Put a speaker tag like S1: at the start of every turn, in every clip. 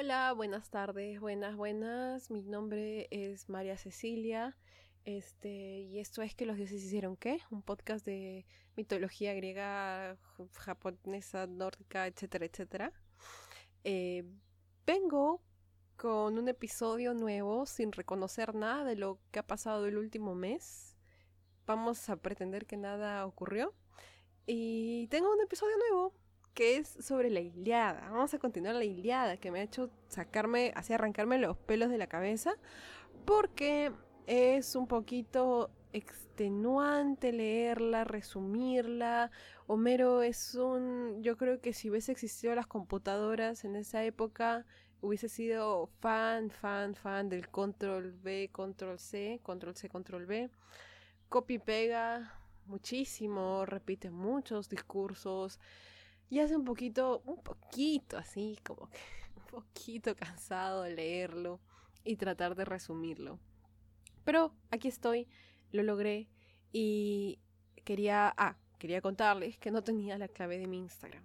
S1: Hola, buenas tardes, buenas, buenas. Mi nombre es María Cecilia. Este, y esto es que los dioses hicieron qué? Un podcast de mitología griega, japonesa, nórdica, etcétera, etcétera. Eh, vengo con un episodio nuevo sin reconocer nada de lo que ha pasado el último mes. Vamos a pretender que nada ocurrió. Y tengo un episodio nuevo que es sobre la Iliada. Vamos a continuar la Iliada que me ha hecho sacarme, así arrancarme los pelos de la cabeza. Porque es un poquito extenuante leerla, resumirla. Homero es un... Yo creo que si hubiese existido las computadoras en esa época, hubiese sido fan, fan, fan del control B, control C, control C, control B. Copy pega muchísimo, repite muchos discursos y hace un poquito, un poquito así, como que un poquito cansado de leerlo y tratar de resumirlo. Pero aquí estoy, lo logré y quería, ah, quería contarles que no tenía la clave de mi Instagram.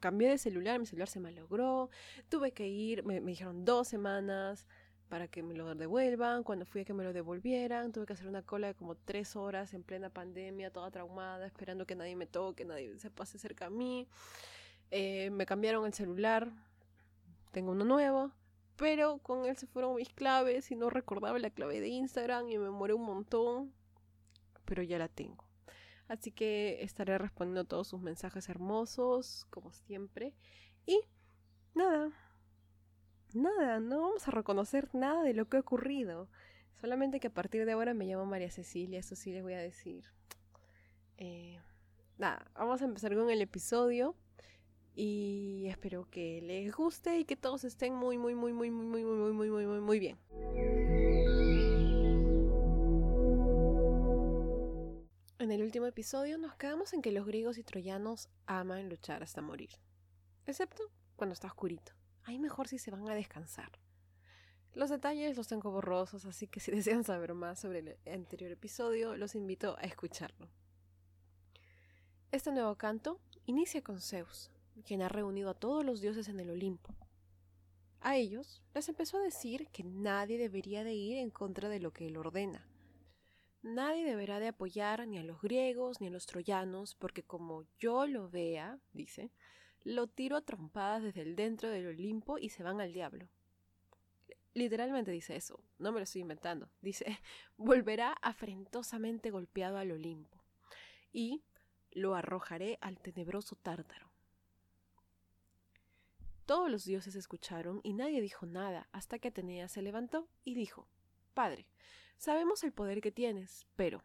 S1: Cambié de celular, mi celular se me logró, tuve que ir, me, me dijeron dos semanas para que me lo devuelvan, cuando fui a que me lo devolvieran, tuve que hacer una cola de como tres horas en plena pandemia, toda traumada, esperando que nadie me toque, nadie se pase cerca a mí. Eh, me cambiaron el celular, tengo uno nuevo, pero con él se fueron mis claves y no recordaba la clave de Instagram y me muere un montón. Pero ya la tengo. Así que estaré respondiendo todos sus mensajes hermosos, como siempre. Y nada. Nada, no vamos a reconocer nada de lo que ha ocurrido. Solamente que a partir de ahora me llamo María Cecilia, eso sí les voy a decir. Eh, nada, vamos a empezar con el episodio. Y espero que les guste y que todos estén muy, muy, muy, muy, muy, muy, muy, muy, muy, muy, muy bien. En el último episodio nos quedamos en que los griegos y troyanos aman luchar hasta morir. Excepto cuando está oscurito. Ahí mejor si se van a descansar. Los detalles los tengo borrosos, así que si desean saber más sobre el anterior episodio, los invito a escucharlo. Este nuevo canto inicia con Zeus, quien ha reunido a todos los dioses en el Olimpo. A ellos les empezó a decir que nadie debería de ir en contra de lo que él ordena. Nadie deberá de apoyar ni a los griegos ni a los troyanos, porque como yo lo vea, dice, lo tiro a trompadas desde el dentro del Olimpo y se van al diablo. Literalmente dice eso, no me lo estoy inventando. Dice, volverá afrentosamente golpeado al Olimpo y lo arrojaré al tenebroso tártaro. Todos los dioses escucharon y nadie dijo nada hasta que Atenea se levantó y dijo Padre, sabemos el poder que tienes, pero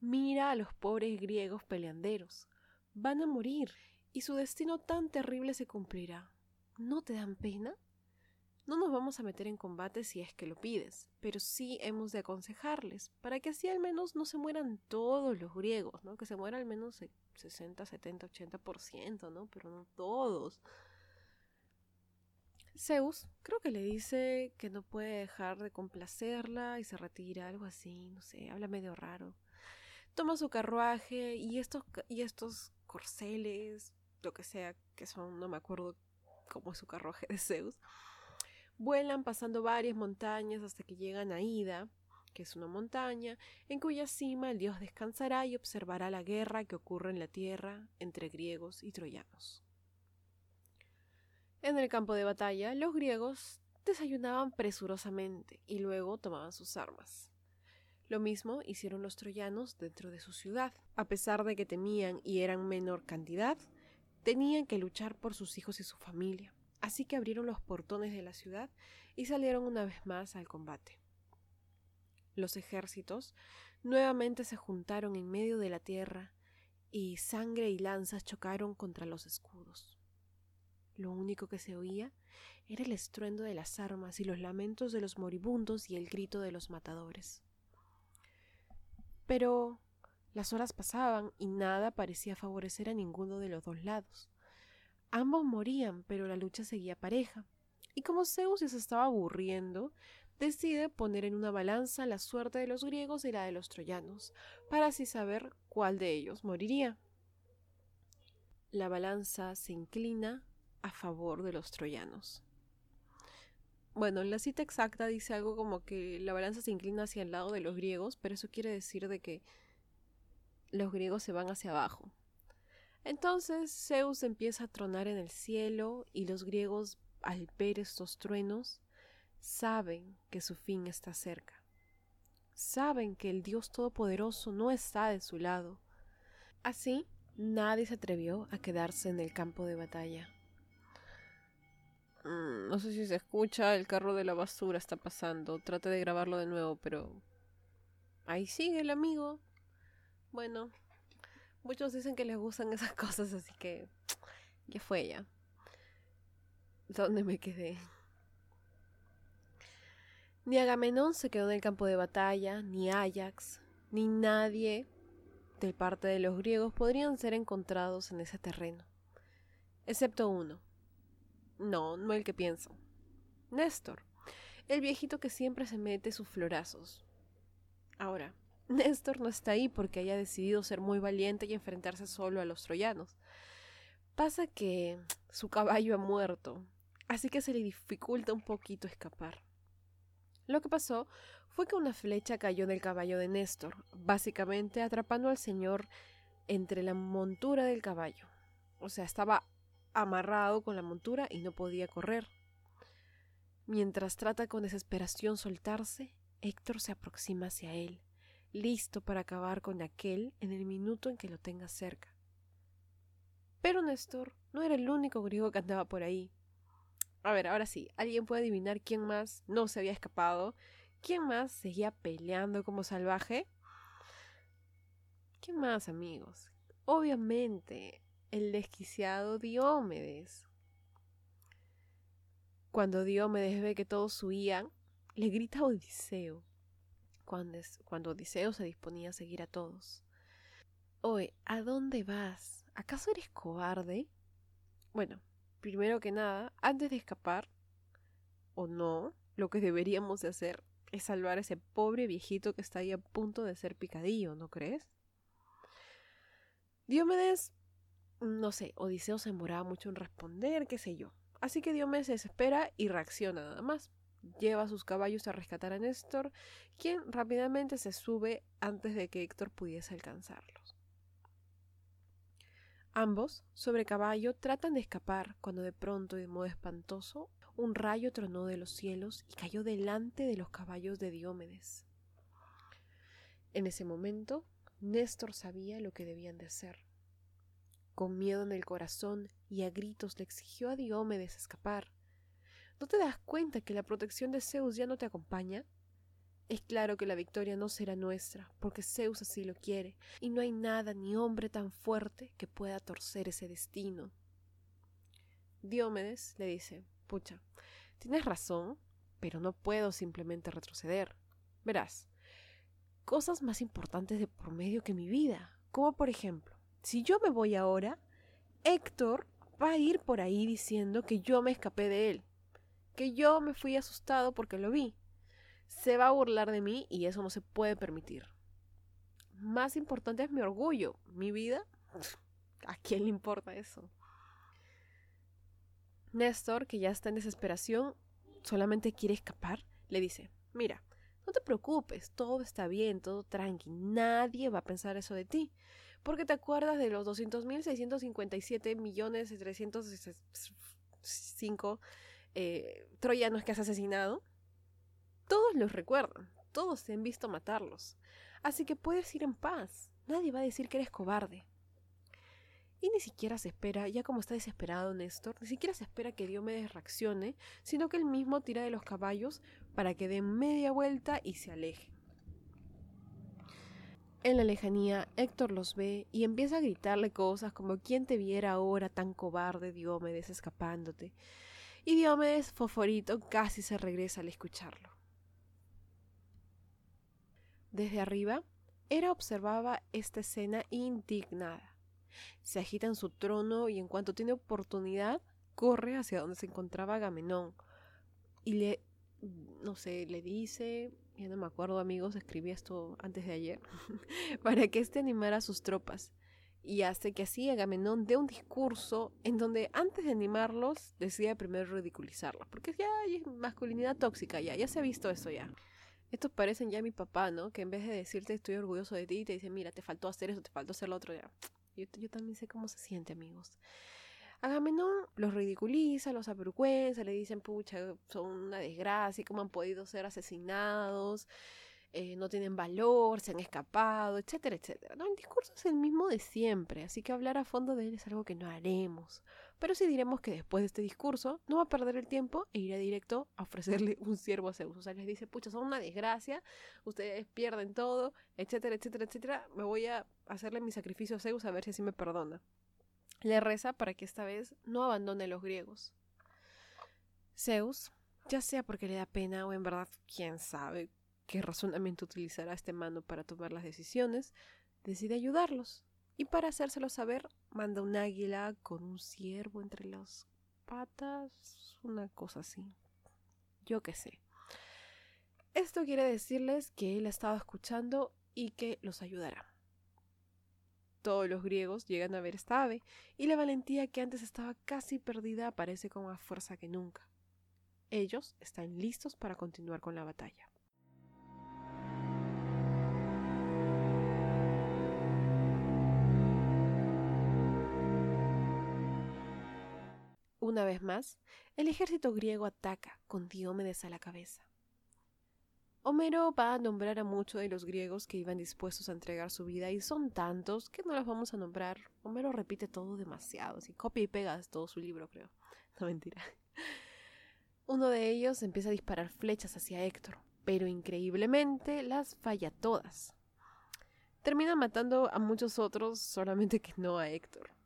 S1: mira a los pobres griegos peleanderos. Van a morir y su destino tan terrible se cumplirá. ¿No te dan pena? No nos vamos a meter en combate si es que lo pides, pero sí hemos de aconsejarles, para que así al menos no se mueran todos los griegos, ¿no? Que se muera al menos el 60, 70, 80%, ¿no? Pero no todos. Zeus creo que le dice que no puede dejar de complacerla y se retira, algo así, no sé, habla medio raro. Toma su carruaje y estos, y estos corceles, lo que sea que son, no me acuerdo cómo es su carruaje de Zeus, vuelan pasando varias montañas hasta que llegan a Ida, que es una montaña, en cuya cima el dios descansará y observará la guerra que ocurre en la tierra entre griegos y troyanos. En el campo de batalla, los griegos desayunaban presurosamente y luego tomaban sus armas. Lo mismo hicieron los troyanos dentro de su ciudad. A pesar de que temían y eran menor cantidad, tenían que luchar por sus hijos y su familia. Así que abrieron los portones de la ciudad y salieron una vez más al combate. Los ejércitos nuevamente se juntaron en medio de la tierra y sangre y lanzas chocaron contra los escudos. Lo único que se oía era el estruendo de las armas y los lamentos de los moribundos y el grito de los matadores. Pero las horas pasaban y nada parecía favorecer a ninguno de los dos lados. Ambos morían, pero la lucha seguía pareja. Y como Zeus se estaba aburriendo, decide poner en una balanza la suerte de los griegos y la de los troyanos, para así saber cuál de ellos moriría. La balanza se inclina a favor de los troyanos. Bueno, la cita exacta dice algo como que la balanza se inclina hacia el lado de los griegos, pero eso quiere decir de que los griegos se van hacia abajo. Entonces Zeus empieza a tronar en el cielo y los griegos, al ver estos truenos, saben que su fin está cerca. Saben que el Dios Todopoderoso no está de su lado. Así, nadie se atrevió a quedarse en el campo de batalla. Mm, no sé si se escucha, el carro de la basura está pasando. Trate de grabarlo de nuevo, pero... Ahí sigue el amigo. Bueno, muchos dicen que les gustan esas cosas, así que... Ya fue ya. ¿Dónde me quedé? Ni Agamenón se quedó en el campo de batalla, ni Ajax, ni nadie de parte de los griegos podrían ser encontrados en ese terreno. Excepto uno, no, no el que pienso. Néstor, el viejito que siempre se mete sus florazos. Ahora, Néstor no está ahí porque haya decidido ser muy valiente y enfrentarse solo a los troyanos. Pasa que su caballo ha muerto, así que se le dificulta un poquito escapar. Lo que pasó fue que una flecha cayó del caballo de Néstor, básicamente atrapando al señor entre la montura del caballo. O sea, estaba amarrado con la montura y no podía correr. Mientras trata con desesperación soltarse, Héctor se aproxima hacia él, listo para acabar con aquel en el minuto en que lo tenga cerca. Pero Néstor no era el único griego que andaba por ahí. A ver, ahora sí, ¿alguien puede adivinar quién más no se había escapado? ¿Quién más seguía peleando como salvaje? ¿Quién más, amigos? Obviamente, el desquiciado Diomedes. Cuando Diomedes ve que todos huían, le grita a Odiseo, cuando, Odiseo se disponía a seguir a todos. Oye, ¿a dónde vas? ¿Acaso eres cobarde? Bueno, primero que nada, antes de escapar, o no, lo que deberíamos de hacer es salvar a ese pobre viejito que está ahí a punto de ser picadillo, ¿no crees? Diomedes no sé, Odiseo se demoraba mucho en responder, qué sé yo. Así que Diomedes se desespera y reacciona nada más. Lleva a sus caballos a rescatar a Néstor, quien rápidamente se sube antes de que Héctor pudiese alcanzarlos. Ambos, sobre caballo, tratan de escapar cuando de pronto y de modo espantoso un rayo tronó de los cielos y cayó delante de los caballos de Diomedes. En ese momento, Néstor sabía lo que debían de hacer. Con miedo en el corazón y a gritos le exigió a Diomedes escapar. ¿No te das cuenta que la protección de Zeus ya no te acompaña? Es claro que la victoria no será nuestra, porque Zeus así lo quiere, y no hay nada ni hombre tan fuerte que pueda torcer ese destino. Diomedes le dice, pucha, tienes razón, pero no puedo simplemente retroceder. Verás, cosas más importantes de por medio que mi vida, como por ejemplo, si yo me voy ahora, Héctor va a ir por ahí diciendo que yo me escapé de él, que yo me fui asustado porque lo vi. Se va a burlar de mí y eso no se puede permitir. Más importante es mi orgullo, mi vida. ¿A quién le importa eso? Néstor, que ya está en desesperación, solamente quiere escapar, le dice, mira, no te preocupes, todo está bien, todo tranqui, nadie va a pensar eso de ti porque te acuerdas de los 200.657 millones de 305 eh, troyanos que has asesinado. Todos los recuerdan, todos se han visto matarlos. Así que puedes ir en paz, nadie va a decir que eres cobarde. Y ni siquiera se espera, ya como está desesperado Néstor, ni siquiera se espera que Diomedes reaccione, sino que él mismo tira de los caballos para que den media vuelta y se aleje. En la lejanía, Héctor los ve y empieza a gritarle cosas como ¿Quién te viera ahora tan cobarde, Diomedes, escapándote? Y Diomedes, foforito, casi se regresa al escucharlo. Desde arriba, Hera observaba esta escena indignada. Se agita en su trono y en cuanto tiene oportunidad, corre hacia donde se encontraba Agamenón y le, no sé, le dice, ya no me acuerdo amigos, escribí esto antes de ayer, para que éste animara a sus tropas, y hace que así Agamenón dé un discurso en donde antes de animarlos decide primero ridiculizarlos, porque ya hay masculinidad tóxica, ya, ya se ha visto eso ya. Estos parecen ya mi papá, ¿no? Que en vez de decirte estoy orgulloso de ti, te dice, mira, te faltó hacer eso, te faltó hacer lo otro, ya. Yo, yo también sé cómo se siente, amigos. Agamenón los ridiculiza, los avergüenza, le dicen, pucha, son una desgracia, cómo han podido ser asesinados, eh, no tienen valor, se han escapado, etcétera, etcétera. ¿no? El discurso es el mismo de siempre, así que hablar a fondo de él es algo que no haremos. Pero sí diremos que después de este discurso no va a perder el tiempo e irá directo a ofrecerle un siervo a Zeus. O sea, les dice, pucha, son una desgracia, ustedes pierden todo, etcétera, etcétera, etcétera. Me voy a hacerle mi sacrificio a Zeus a ver si así me perdona. Le reza para que esta vez no abandone a los griegos. Zeus, ya sea porque le da pena o en verdad quién sabe, qué razonamiento utilizará este mano para tomar las decisiones, decide ayudarlos. Y para hacérselo saber, manda un águila con un ciervo entre las patas, una cosa así. Yo qué sé. Esto quiere decirles que él ha estado escuchando y que los ayudará. Todos los griegos llegan a ver esta ave, y la valentía que antes estaba casi perdida aparece con más fuerza que nunca. Ellos están listos para continuar con la batalla. Una vez más, el ejército griego ataca, con Diomedes a la cabeza. Homero va a nombrar a muchos de los griegos que iban dispuestos a entregar su vida y son tantos que no los vamos a nombrar. Homero repite todo demasiado, así copia y pega todo su libro, creo. No mentira. Uno de ellos empieza a disparar flechas hacia Héctor, pero increíblemente las falla todas. Termina matando a muchos otros, solamente que no a Héctor.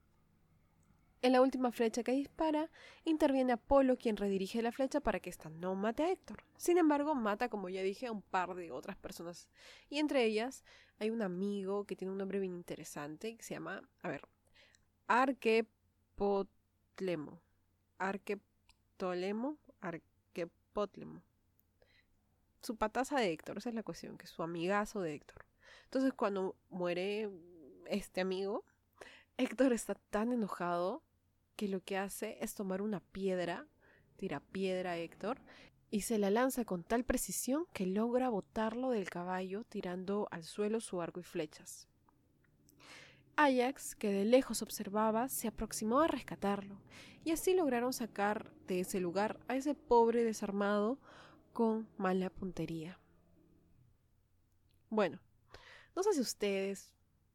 S1: En la última flecha que dispara, interviene Apolo quien redirige la flecha para que ésta no mate a Héctor. Sin embargo, mata, como ya dije, a un par de otras personas. Y entre ellas hay un amigo que tiene un nombre bien interesante que se llama, a ver, Arquepotlemo. Arqueptolemo, Arquepotlemo. Su pataza de Héctor, esa es la cuestión, que es su amigazo de Héctor. Entonces, cuando muere este amigo, Héctor está tan enojado que lo que hace es tomar una piedra, tira piedra a Héctor, y se la lanza con tal precisión que logra botarlo del caballo tirando al suelo su arco y flechas. Ajax, que de lejos observaba, se aproximó a rescatarlo, y así lograron sacar de ese lugar a ese pobre desarmado con mala puntería. Bueno, no sé si ustedes,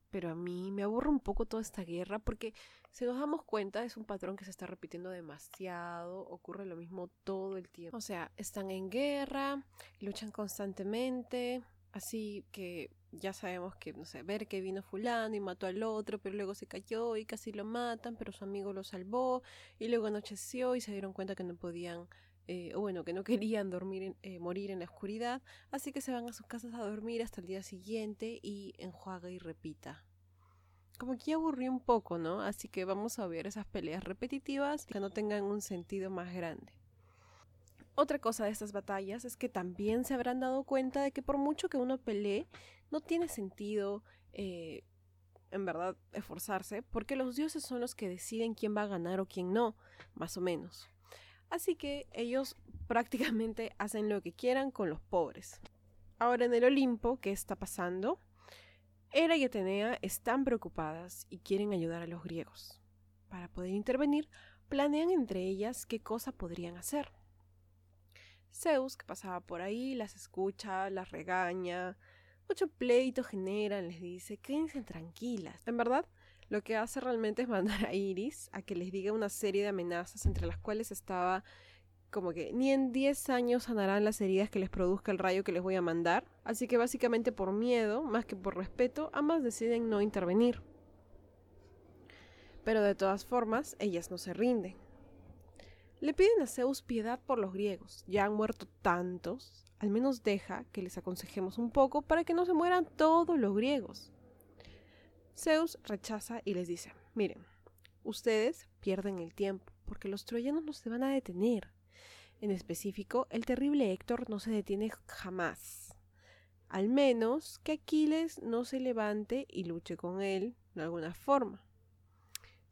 S1: pero a mí me aburre un poco toda esta guerra porque si nos damos cuenta es un patrón que se está repitiendo demasiado, ocurre lo mismo todo el tiempo. O sea, están en guerra, luchan constantemente, así que ya sabemos que, no sé, ver que vino fulano y mató al otro, pero luego se cayó y casi lo matan, pero su amigo lo salvó y luego anocheció y se dieron cuenta que no podían eh, o bueno, que no querían dormir eh, morir en la oscuridad, así que se van a sus casas a dormir hasta el día siguiente y enjuaga y repita. Como que ya aburrió un poco, ¿no? Así que vamos a ver esas peleas repetitivas que no tengan un sentido más grande. Otra cosa de estas batallas es que también se habrán dado cuenta de que por mucho que uno pelee, no tiene sentido eh, en verdad esforzarse, porque los dioses son los que deciden quién va a ganar o quién no, más o menos. Así que ellos prácticamente hacen lo que quieran con los pobres. Ahora en el Olimpo, ¿qué está pasando? Hera y Atenea están preocupadas y quieren ayudar a los griegos. Para poder intervenir, planean entre ellas qué cosa podrían hacer. Zeus, que pasaba por ahí, las escucha, las regaña, mucho pleito generan, les dice, quédense tranquilas. En verdad, lo que hace realmente es mandar a Iris a que les diga una serie de amenazas entre las cuales estaba como que ni en 10 años sanarán las heridas que les produzca el rayo que les voy a mandar. Así que básicamente por miedo, más que por respeto, ambas deciden no intervenir. Pero de todas formas, ellas no se rinden. Le piden a Zeus piedad por los griegos. Ya han muerto tantos. Al menos deja que les aconsejemos un poco para que no se mueran todos los griegos. Zeus rechaza y les dice, miren, ustedes pierden el tiempo, porque los troyanos no se van a detener. En específico, el terrible Héctor no se detiene jamás. al menos que Aquiles no se levante y luche con él de alguna forma.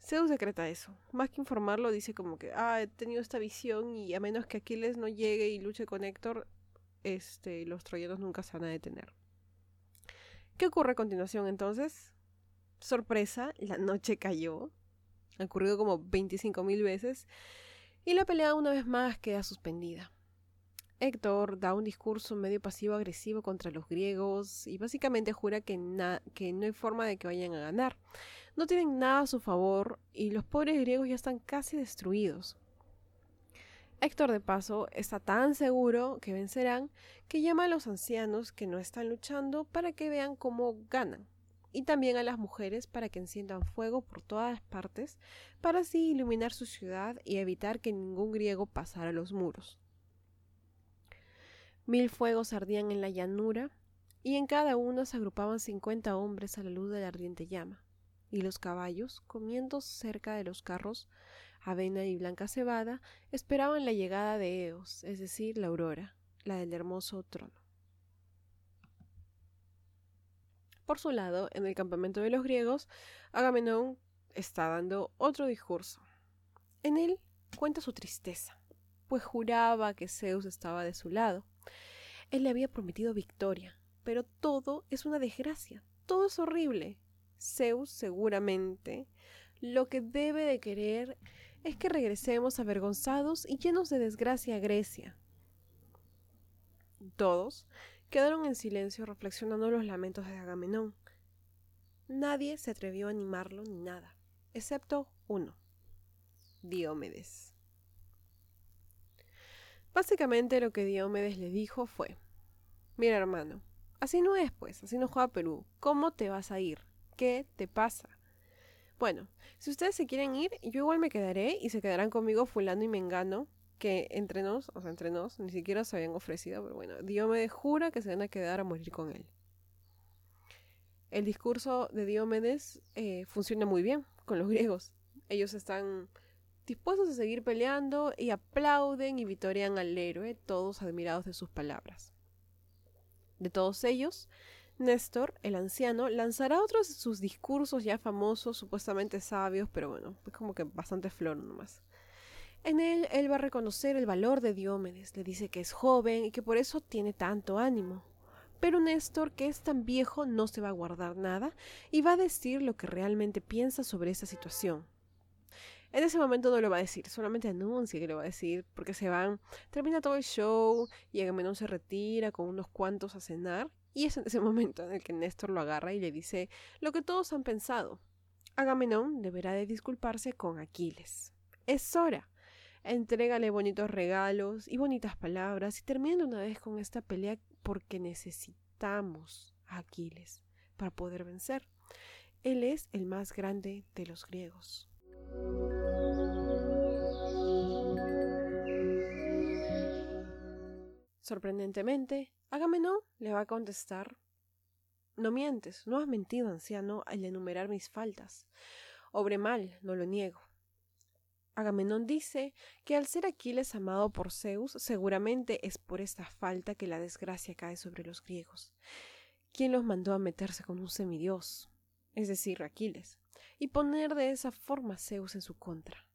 S1: Zeus decreta eso. Más que informarlo, dice como que, ah, he tenido esta visión y a menos que Aquiles no llegue y luche con Héctor, este, los troyanos nunca se van a detener. ¿Qué ocurre a continuación entonces? Sorpresa, la noche cayó. Ha ocurrido como 25.000 veces. Y la pelea una vez más queda suspendida. Héctor da un discurso medio pasivo-agresivo contra los griegos y básicamente jura que, no hay forma de que vayan a ganar. No tienen nada a su favor y los pobres griegos ya están casi destruidos. Héctor de paso está tan seguro que vencerán que llama a los ancianos que no están luchando para que vean cómo ganan, y también a las mujeres para que enciendan fuego por todas partes, para así iluminar su ciudad y evitar que ningún griego pasara los muros. Mil fuegos ardían en la llanura, y en cada uno se agrupaban cincuenta hombres a la luz de la ardiente llama, y los caballos, comiendo cerca de los carros, avena y blanca cebada, esperaban la llegada de Eos, es decir, la aurora, la del hermoso trono. Por su lado, en el campamento de los griegos, Agamenón está dando otro discurso. En él cuenta su tristeza, pues juraba que Zeus estaba de su lado. Él le había prometido victoria, pero todo es una desgracia, todo es horrible. Zeus seguramente lo que debe de querer es que regresemos avergonzados y llenos de desgracia a Grecia. Todos quedaron en silencio reflexionando los lamentos de Agamenón. Nadie se atrevió a animarlo ni nada, excepto uno, Diomedes. Básicamente lo que Diomedes le dijo fue, mira hermano, así no es pues, así no juega Perú, ¿cómo te vas a ir? ¿Qué te pasa? Bueno, si ustedes se quieren ir, yo igual me quedaré y se quedarán conmigo fulano y mengano, que entre nos, o sea, entre nos, ni siquiera se habían ofrecido, pero bueno, Diomedes jura que se van a quedar a morir con él. El discurso de Diomedes eh, funciona muy bien con los griegos. Ellos están dispuestos a seguir peleando y aplauden y vitorean al héroe, todos admirados de sus palabras. De todos ellos, Néstor, el anciano, lanzará otros de sus discursos ya famosos, supuestamente sabios, pero bueno, es como que bastante flor nomás. En él, él va a reconocer el valor de Diomedes, le dice que es joven y que por eso tiene tanto ánimo. Pero Néstor, que es tan viejo, no se va a guardar nada y va a decir lo que realmente piensa sobre esa situación. En ese momento no lo va a decir, solamente anuncia que lo va a decir, porque se van, termina todo el show y Agamenón se retira con unos cuantos a cenar y es en ese momento en el que Néstor lo agarra y le dice lo que todos han pensado. Agamenón deberá de disculparse con Aquiles. Es hora. Entrégale bonitos regalos y bonitas palabras y termina una vez con esta pelea porque necesitamos a Aquiles para poder vencer. Él es el más grande de los griegos. Sorprendentemente, Agamenón le va a contestar No mientes, no has mentido, anciano, al enumerar mis faltas. Obre mal, no lo niego. Agamenón dice que al ser Aquiles amado por Zeus, seguramente es por esta falta que la desgracia cae sobre los griegos. ¿Quién los mandó a meterse con un semidios? Es decir, Aquiles, y poner de esa forma a Zeus en su contra.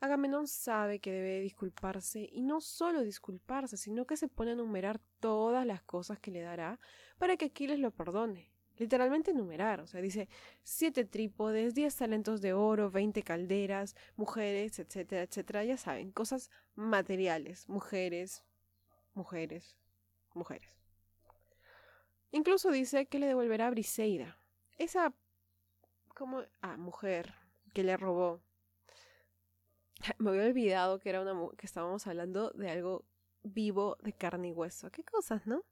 S1: Agamenón sabe que debe disculparse y no solo disculparse, sino que se pone a enumerar todas las cosas que le dará para que Aquiles lo perdone. Literalmente enumerar, o sea, dice siete trípodes, diez talentos de oro, veinte calderas, mujeres, etcétera, etcétera. Ya saben, cosas materiales, mujeres, mujeres, mujeres. Incluso dice que le devolverá a Briseida, esa como ah, mujer que le robó Me había olvidado que era una que estábamos hablando de algo vivo de carne y hueso. Qué cosas, ¿no?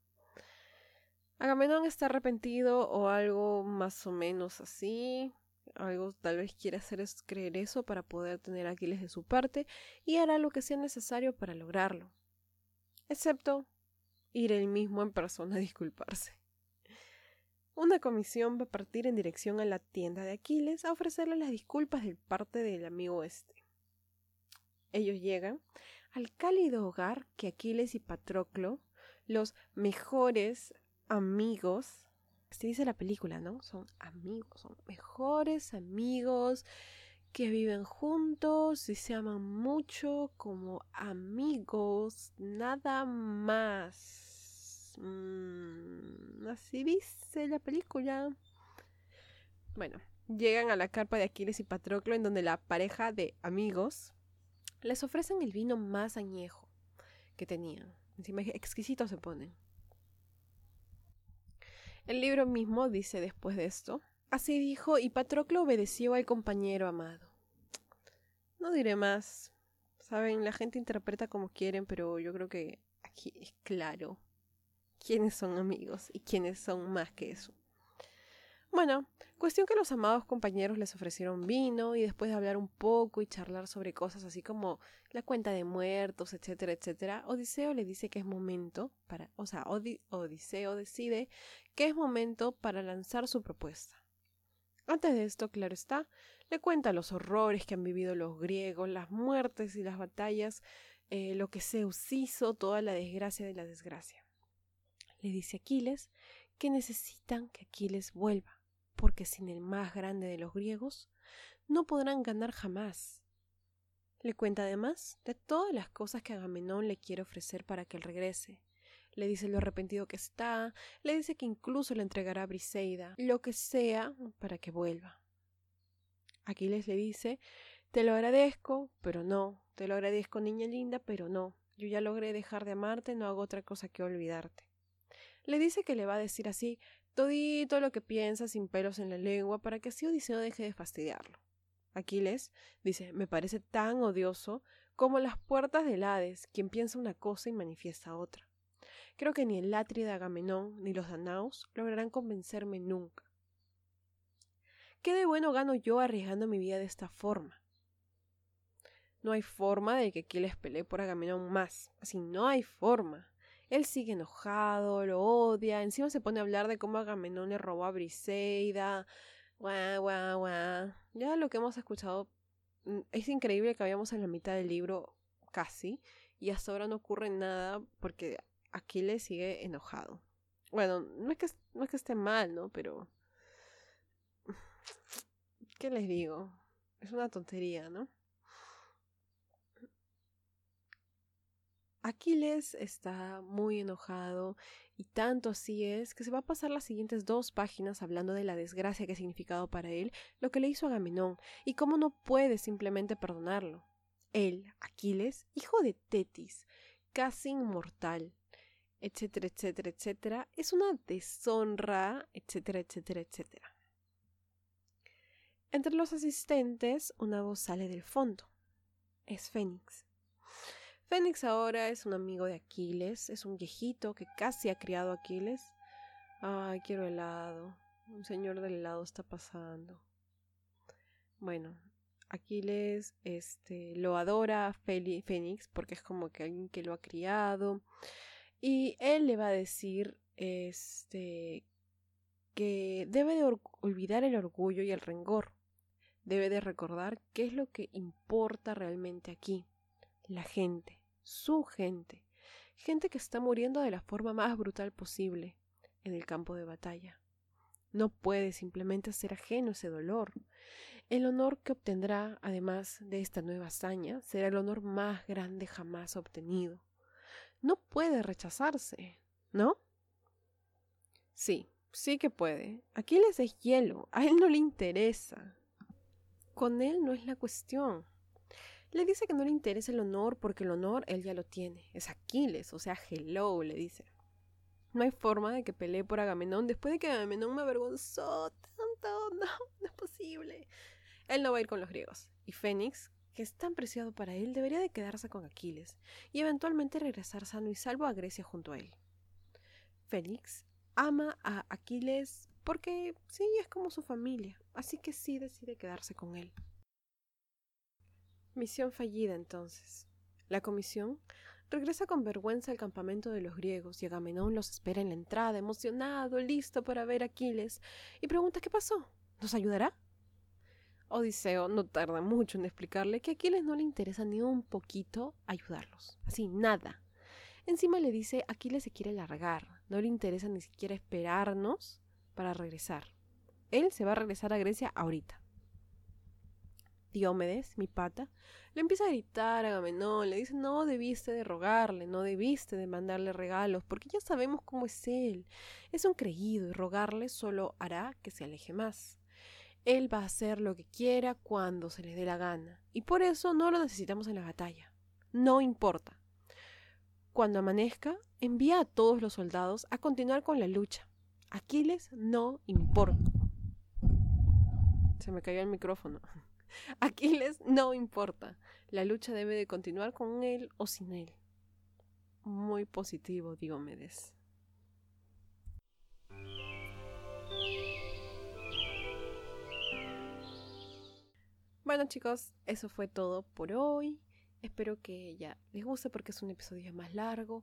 S1: Agamenón está arrepentido o algo más o menos así. Algo tal vez quiere hacer es creer eso para poder tener a Aquiles de su parte y hará lo que sea necesario para lograrlo. Excepto ir él mismo en persona a disculparse. Una comisión va a partir en dirección a la tienda de Aquiles a ofrecerle las disculpas de parte del amigo este. Ellos llegan al cálido hogar que Aquiles y Patroclo, los mejores amigos. Así dice la película, ¿no? Son amigos, son mejores amigos que viven juntos y se aman mucho como amigos, nada más. Mm, así dice la película. Bueno, llegan a la carpa de Aquiles y Patroclo en donde la pareja de amigos les ofrecen el vino más añejo que tenían. Encima exquisito se ponen. El libro mismo dice después de esto, Así dijo, y Patroclo obedeció al compañero amado. No diré más. Saben, la gente interpreta como quieren, pero yo creo que aquí es claro quiénes son amigos y quiénes son más que eso. Bueno, cuestión que los amados compañeros les ofrecieron vino y después de hablar un poco y charlar sobre cosas así como la cuenta de muertos, etcétera, etcétera, Odiseo le dice que es momento para, o sea, Odiseo decide que es momento para lanzar su propuesta. Antes de esto, claro está, le cuenta los horrores que han vivido los griegos, las muertes y las batallas, eh, lo que Zeus hizo, toda la desgracia de la desgracia. Le dice Aquiles que necesitan que Aquiles vuelva, porque sin el más grande de los griegos no podrán ganar jamás. Le cuenta además de todas las cosas que Agamenón le quiere ofrecer para que él regrese, le dice lo arrepentido que está, le dice que incluso le entregará a Briseida, lo que sea para que vuelva. Aquiles le dice, te lo agradezco, pero no, te lo agradezco niña linda, pero no, yo ya logré dejar de amarte, no hago otra cosa que olvidarte. Le dice que le va a decir así todito lo que piensa sin pelos en la lengua para que así Odiseo deje de fastidiarlo. Aquiles dice, me parece tan odioso como las puertas del Hades, quien piensa una cosa y manifiesta otra. Creo que ni el Latri de Agamenón ni los Danaos lograrán convencerme nunca. ¿Qué de bueno gano yo arriesgando mi vida de esta forma? No hay forma de que Aquiles pelee por Agamenón más. Así no hay forma. Él sigue enojado, lo odia, encima se pone a hablar de cómo Agamenón le robó a Briseida. Guau, guau, guau. Ya lo que hemos escuchado mm, es increíble que habíamos en la mitad del libro casi y hasta ahora no ocurre nada porque Aquiles sigue enojado. Bueno, no es que, no es que esté mal, ¿no? Pero... ¿Qué les digo? Es una tontería, ¿no? Aquiles está muy enojado y tanto así es que se va a pasar las siguientes dos páginas hablando de la desgracia que ha significado para él lo que le hizo Agamenón y cómo no puede simplemente perdonarlo. Él, Aquiles, hijo de Tetis, casi inmortal, etcétera, etcétera, etcétera, es una deshonra, etcétera, etcétera, etcétera. Entre los asistentes, una voz sale del fondo. Es Fénix. Fénix ahora es un amigo de Aquiles, es un viejito que casi ha criado a Aquiles. Ay, quiero helado. Un señor del helado está pasando. Bueno, Aquiles este, lo adora a Fénix porque es como que alguien que lo ha criado. Y él le va a decir este, que debe de olvidar el orgullo y el rencor. Debe de recordar qué es lo que importa realmente aquí. La gente, su gente. Gente que está muriendo de la forma más brutal posible en el campo de batalla. No puede simplemente ser ajeno ese dolor. El honor que obtendrá, además de esta nueva hazaña, será el honor más grande jamás obtenido no puede rechazarse, ¿no? Sí, sí que puede. Aquiles es hielo, a él no le interesa. Con él no es la cuestión. Le dice que no le interesa el honor porque el honor él ya lo tiene. Es Aquiles, o sea, hello, le dice. No hay forma de que pelee por Agamenón después de que Agamenón me avergonzó tanto. No, no es posible. Él no va a ir con los griegos. Y Fénix, que es tan preciado para él, debería de quedarse con Aquiles y eventualmente regresar sano y salvo a Grecia junto a él. Félix ama a Aquiles porque sí, es como su familia, así que sí decide quedarse con él. Misión fallida entonces. La comisión regresa con vergüenza al campamento de los griegos y Agamenón los espera en la entrada, emocionado, listo para ver a Aquiles, y pregunta qué pasó. ¿Nos ayudará? Odiseo no tarda mucho en explicarle que a Aquiles no le interesa ni un poquito ayudarlos. Así, nada. Encima le dice, Aquiles se quiere largar, no le interesa ni siquiera esperarnos para regresar. Él se va a regresar a Grecia ahorita. Diomedes, mi pata, le empieza a gritar a Agamenón, le dice, no debiste de rogarle, no debiste de mandarle regalos, porque ya sabemos cómo es él. Es un creído y rogarle solo hará que se aleje más. Él va a hacer lo que quiera cuando se le dé la gana, y por eso no lo necesitamos en la batalla. No importa. Cuando amanezca, envía a todos los soldados a continuar con la lucha. Aquiles no importa. Se me cayó el micrófono. Aquiles no importa. La lucha debe de continuar con él o sin él. Muy positivo, Diomedes. Bueno chicos, eso fue todo por hoy. Espero que ya les guste porque es un episodio más largo.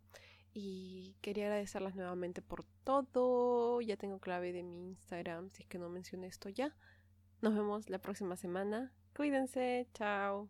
S1: Y quería agradecerlas nuevamente por todo. Ya tengo clave de mi Instagram, si es que no mencioné esto ya. Nos vemos la próxima semana. Cuídense, chao.